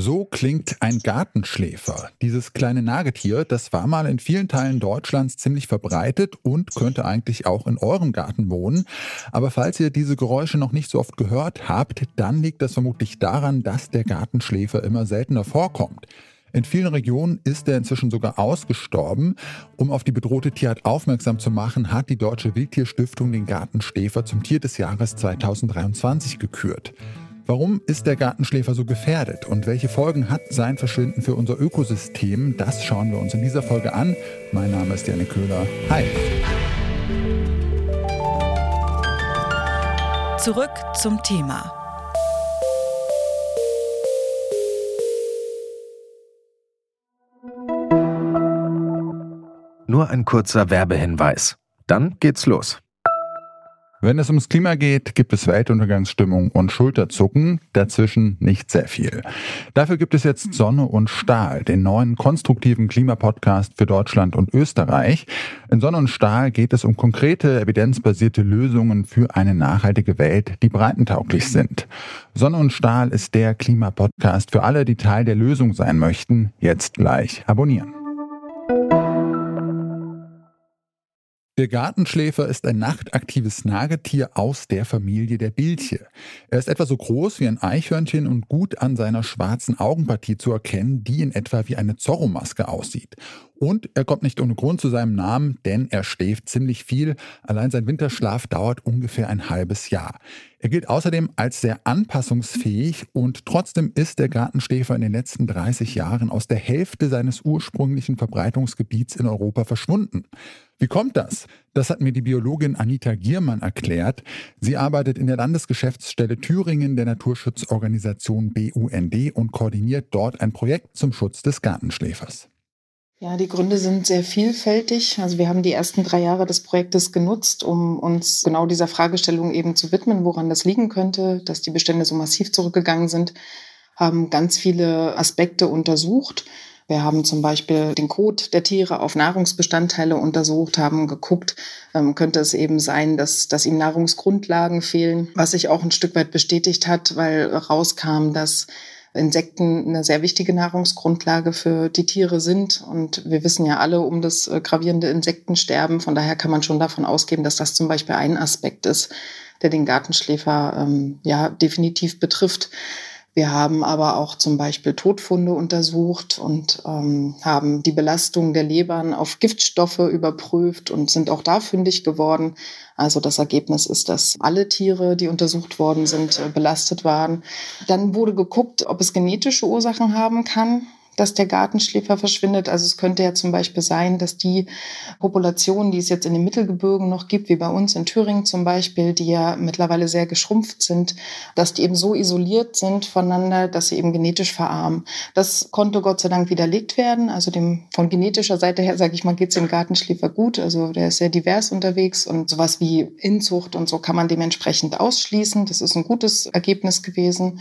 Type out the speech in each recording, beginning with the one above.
So klingt ein Gartenschläfer. Dieses kleine Nagetier, das war mal in vielen Teilen Deutschlands ziemlich verbreitet und könnte eigentlich auch in eurem Garten wohnen. Aber falls ihr diese Geräusche noch nicht so oft gehört habt, dann liegt das vermutlich daran, dass der Gartenschläfer immer seltener vorkommt. In vielen Regionen ist er inzwischen sogar ausgestorben. Um auf die bedrohte Tierart aufmerksam zu machen, hat die Deutsche Wildtierstiftung den Gartenschläfer zum Tier des Jahres 2023 gekürt. Warum ist der Gartenschläfer so gefährdet und welche Folgen hat sein Verschwinden für unser Ökosystem? Das schauen wir uns in dieser Folge an. Mein Name ist Janik Köhler. Hi. Zurück zum Thema. Nur ein kurzer Werbehinweis. Dann geht's los. Wenn es ums Klima geht, gibt es Weltuntergangsstimmung und Schulterzucken, dazwischen nicht sehr viel. Dafür gibt es jetzt Sonne und Stahl, den neuen konstruktiven Klimapodcast für Deutschland und Österreich. In Sonne und Stahl geht es um konkrete, evidenzbasierte Lösungen für eine nachhaltige Welt, die breitentauglich sind. Sonne und Stahl ist der Klimapodcast für alle, die Teil der Lösung sein möchten. Jetzt gleich abonnieren. Der Gartenschläfer ist ein nachtaktives Nagetier aus der Familie der Bilche. Er ist etwa so groß wie ein Eichhörnchen und gut an seiner schwarzen Augenpartie zu erkennen, die in etwa wie eine Zorro-Maske aussieht. Und er kommt nicht ohne Grund zu seinem Namen, denn er schläft ziemlich viel. Allein sein Winterschlaf dauert ungefähr ein halbes Jahr. Er gilt außerdem als sehr anpassungsfähig und trotzdem ist der Gartenschläfer in den letzten 30 Jahren aus der Hälfte seines ursprünglichen Verbreitungsgebiets in Europa verschwunden. Wie kommt das? Das hat mir die Biologin Anita Giermann erklärt. Sie arbeitet in der Landesgeschäftsstelle Thüringen der Naturschutzorganisation BUND und koordiniert dort ein Projekt zum Schutz des Gartenschläfers. Ja, die Gründe sind sehr vielfältig. Also wir haben die ersten drei Jahre des Projektes genutzt, um uns genau dieser Fragestellung eben zu widmen, woran das liegen könnte, dass die Bestände so massiv zurückgegangen sind, haben ganz viele Aspekte untersucht. Wir haben zum Beispiel den Kot der Tiere auf Nahrungsbestandteile untersucht, haben geguckt, ähm, könnte es eben sein, dass, dass ihm Nahrungsgrundlagen fehlen, was sich auch ein Stück weit bestätigt hat, weil rauskam, dass Insekten eine sehr wichtige Nahrungsgrundlage für die Tiere sind. Und wir wissen ja alle um das äh, gravierende Insektensterben. Von daher kann man schon davon ausgehen, dass das zum Beispiel ein Aspekt ist, der den Gartenschläfer ähm, ja definitiv betrifft. Wir haben aber auch zum Beispiel Todfunde untersucht und ähm, haben die Belastung der Lebern auf Giftstoffe überprüft und sind auch da fündig geworden. Also das Ergebnis ist, dass alle Tiere, die untersucht worden sind, äh, belastet waren. Dann wurde geguckt, ob es genetische Ursachen haben kann dass der Gartenschläfer verschwindet. Also es könnte ja zum Beispiel sein, dass die Populationen, die es jetzt in den Mittelgebirgen noch gibt, wie bei uns in Thüringen zum Beispiel, die ja mittlerweile sehr geschrumpft sind, dass die eben so isoliert sind voneinander, dass sie eben genetisch verarmen. Das konnte Gott sei Dank widerlegt werden. Also dem von genetischer Seite her, sage ich mal, geht es dem Gartenschläfer gut. Also der ist sehr divers unterwegs und sowas wie Inzucht und so kann man dementsprechend ausschließen. Das ist ein gutes Ergebnis gewesen.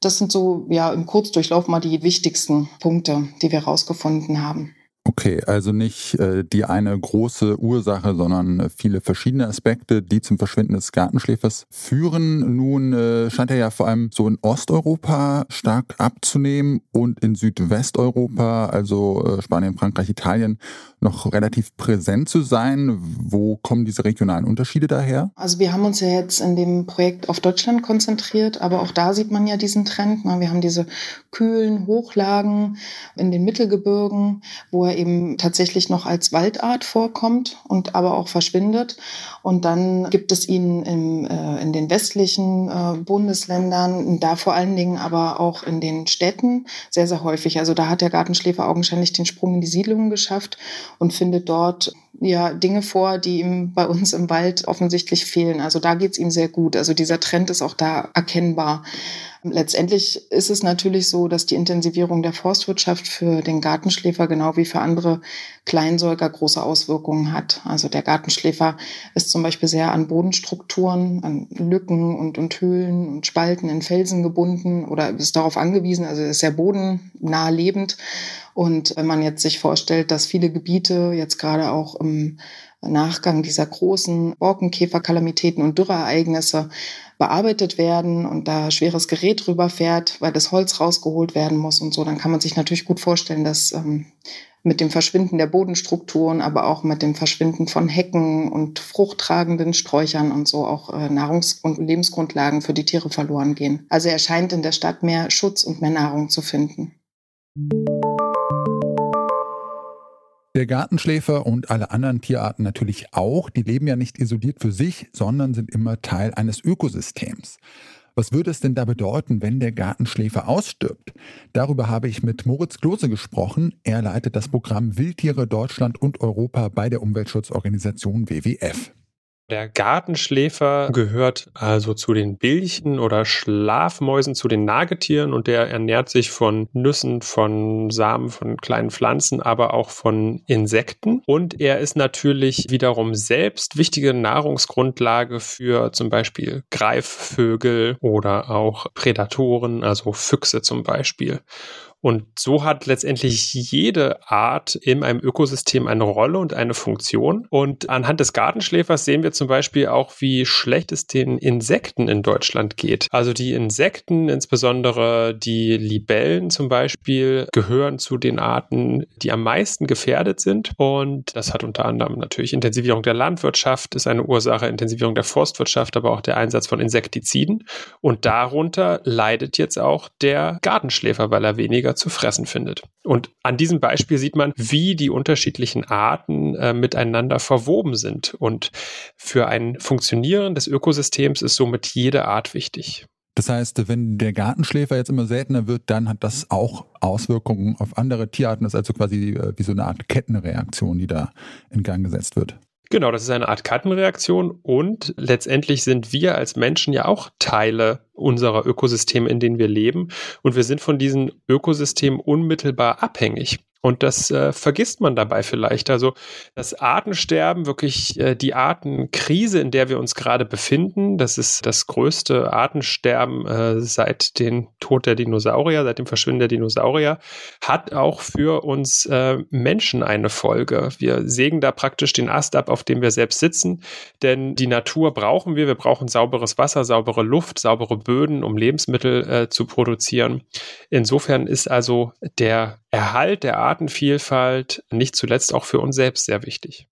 Das sind so, ja, im Kurzdurchlauf mal die wichtigsten Punkte, die wir herausgefunden haben. Okay, also nicht äh, die eine große Ursache, sondern viele verschiedene Aspekte, die zum Verschwinden des Gartenschläfers führen. Nun äh, scheint er ja vor allem so in Osteuropa stark abzunehmen und in Südwesteuropa, also äh, Spanien, Frankreich, Italien, noch relativ präsent zu sein. Wo kommen diese regionalen Unterschiede daher? Also wir haben uns ja jetzt in dem Projekt auf Deutschland konzentriert, aber auch da sieht man ja diesen Trend. Ne? Wir haben diese kühlen Hochlagen in den Mittelgebirgen, wo er eben tatsächlich noch als Waldart vorkommt und aber auch verschwindet. Und dann gibt es ihn im, äh, in den westlichen äh, Bundesländern, da vor allen Dingen aber auch in den Städten sehr, sehr häufig. Also da hat der Gartenschläfer augenscheinlich den Sprung in die Siedlungen geschafft und findet dort ja Dinge vor, die ihm bei uns im Wald offensichtlich fehlen. Also da geht's ihm sehr gut. Also dieser Trend ist auch da erkennbar. Letztendlich ist es natürlich so, dass die Intensivierung der Forstwirtschaft für den Gartenschläfer genau wie für andere Kleinsäuger große Auswirkungen hat. Also der Gartenschläfer ist zum Beispiel sehr an Bodenstrukturen, an Lücken und, und Höhlen und Spalten in Felsen gebunden oder ist darauf angewiesen, also ist sehr bodennah lebend. Und wenn man jetzt sich vorstellt, dass viele Gebiete jetzt gerade auch im Nachgang dieser großen Borkenkäferkalamitäten und Dürreereignisse bearbeitet werden und da schweres Gerät drüber fährt, weil das Holz rausgeholt werden muss und so, dann kann man sich natürlich gut vorstellen, dass ähm, mit dem Verschwinden der Bodenstrukturen, aber auch mit dem Verschwinden von Hecken und fruchttragenden Sträuchern und so auch äh, Nahrungs- und Lebensgrundlagen für die Tiere verloren gehen. Also er scheint in der Stadt mehr Schutz und mehr Nahrung zu finden. Der Gartenschläfer und alle anderen Tierarten natürlich auch, die leben ja nicht isoliert für sich, sondern sind immer Teil eines Ökosystems. Was würde es denn da bedeuten, wenn der Gartenschläfer ausstirbt? Darüber habe ich mit Moritz Klose gesprochen. Er leitet das Programm Wildtiere Deutschland und Europa bei der Umweltschutzorganisation WWF. Der Gartenschläfer gehört also zu den Bilchen oder Schlafmäusen, zu den Nagetieren und der ernährt sich von Nüssen, von Samen, von kleinen Pflanzen, aber auch von Insekten. Und er ist natürlich wiederum selbst wichtige Nahrungsgrundlage für zum Beispiel Greifvögel oder auch Prädatoren, also Füchse zum Beispiel. Und so hat letztendlich jede Art in einem Ökosystem eine Rolle und eine Funktion. Und anhand des Gartenschläfers sehen wir zum Beispiel auch, wie schlecht es den Insekten in Deutschland geht. Also die Insekten, insbesondere die Libellen zum Beispiel, gehören zu den Arten, die am meisten gefährdet sind. Und das hat unter anderem natürlich Intensivierung der Landwirtschaft, ist eine Ursache, Intensivierung der Forstwirtschaft, aber auch der Einsatz von Insektiziden. Und darunter leidet jetzt auch der Gartenschläfer, weil er weniger weniger zu fressen findet. Und an diesem Beispiel sieht man, wie die unterschiedlichen Arten äh, miteinander verwoben sind. Und für ein Funktionieren des Ökosystems ist somit jede Art wichtig. Das heißt, wenn der Gartenschläfer jetzt immer seltener wird, dann hat das auch Auswirkungen auf andere Tierarten. Das ist also quasi äh, wie so eine Art Kettenreaktion, die da in Gang gesetzt wird. Genau, das ist eine Art Kettenreaktion und letztendlich sind wir als Menschen ja auch Teile unserer Ökosysteme, in denen wir leben und wir sind von diesen Ökosystemen unmittelbar abhängig. Und das äh, vergisst man dabei vielleicht. Also das Artensterben, wirklich äh, die Artenkrise, in der wir uns gerade befinden, das ist das größte Artensterben äh, seit dem Tod der Dinosaurier, seit dem Verschwinden der Dinosaurier, hat auch für uns äh, Menschen eine Folge. Wir sägen da praktisch den Ast ab, auf dem wir selbst sitzen, denn die Natur brauchen wir. Wir brauchen sauberes Wasser, saubere Luft, saubere Böden, um Lebensmittel äh, zu produzieren. Insofern ist also der Erhalt der Artenvielfalt nicht zuletzt auch für uns selbst sehr wichtig.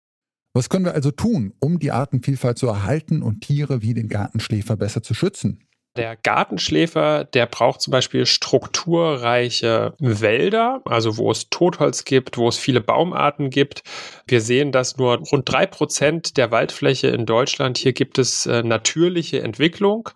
Was können wir also tun, um die Artenvielfalt zu erhalten und Tiere wie den Gartenschläfer besser zu schützen? Der Gartenschläfer, der braucht zum Beispiel strukturreiche Wälder, also wo es Totholz gibt, wo es viele Baumarten gibt. Wir sehen, dass nur rund drei Prozent der Waldfläche in Deutschland, hier gibt es äh, natürliche Entwicklung.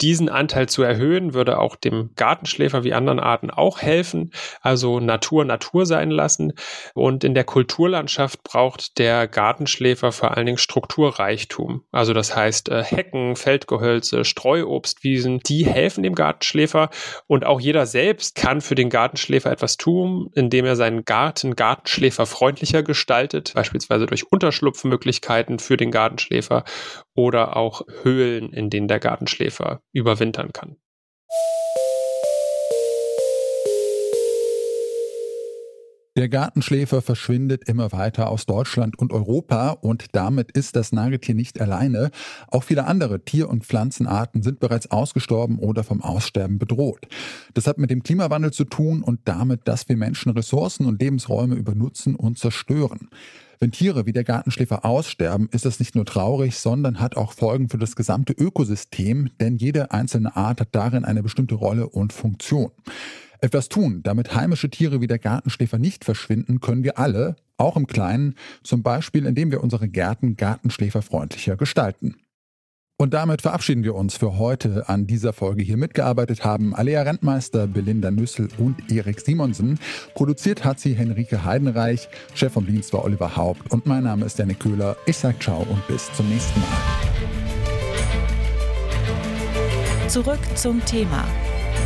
Diesen Anteil zu erhöhen, würde auch dem Gartenschläfer wie anderen Arten auch helfen. Also Natur Natur sein lassen. Und in der Kulturlandschaft braucht der Gartenschläfer vor allen Dingen Strukturreichtum. Also das heißt äh, Hecken, Feldgehölze, Streuobstwiesen, Wiesen, die helfen dem Gartenschläfer und auch jeder selbst kann für den Gartenschläfer etwas tun, indem er seinen Garten gartenschläferfreundlicher gestaltet, beispielsweise durch Unterschlupfmöglichkeiten für den Gartenschläfer oder auch Höhlen, in denen der Gartenschläfer überwintern kann. Der Gartenschläfer verschwindet immer weiter aus Deutschland und Europa und damit ist das Nagetier nicht alleine. Auch viele andere Tier- und Pflanzenarten sind bereits ausgestorben oder vom Aussterben bedroht. Das hat mit dem Klimawandel zu tun und damit, dass wir Menschen Ressourcen und Lebensräume übernutzen und zerstören. Wenn Tiere wie der Gartenschläfer aussterben, ist das nicht nur traurig, sondern hat auch Folgen für das gesamte Ökosystem, denn jede einzelne Art hat darin eine bestimmte Rolle und Funktion. Etwas tun, damit heimische Tiere wie der Gartenschläfer nicht verschwinden, können wir alle, auch im Kleinen, zum Beispiel indem wir unsere Gärten gartenschläferfreundlicher gestalten. Und damit verabschieden wir uns für heute. An dieser Folge hier mitgearbeitet haben Alea Rentmeister, Belinda Nüssel und Erik Simonsen. Produziert hat sie Henrike Heidenreich. Chef vom Dienst war Oliver Haupt. Und mein Name ist Janik Köhler. Ich sage ciao und bis zum nächsten Mal. Zurück zum Thema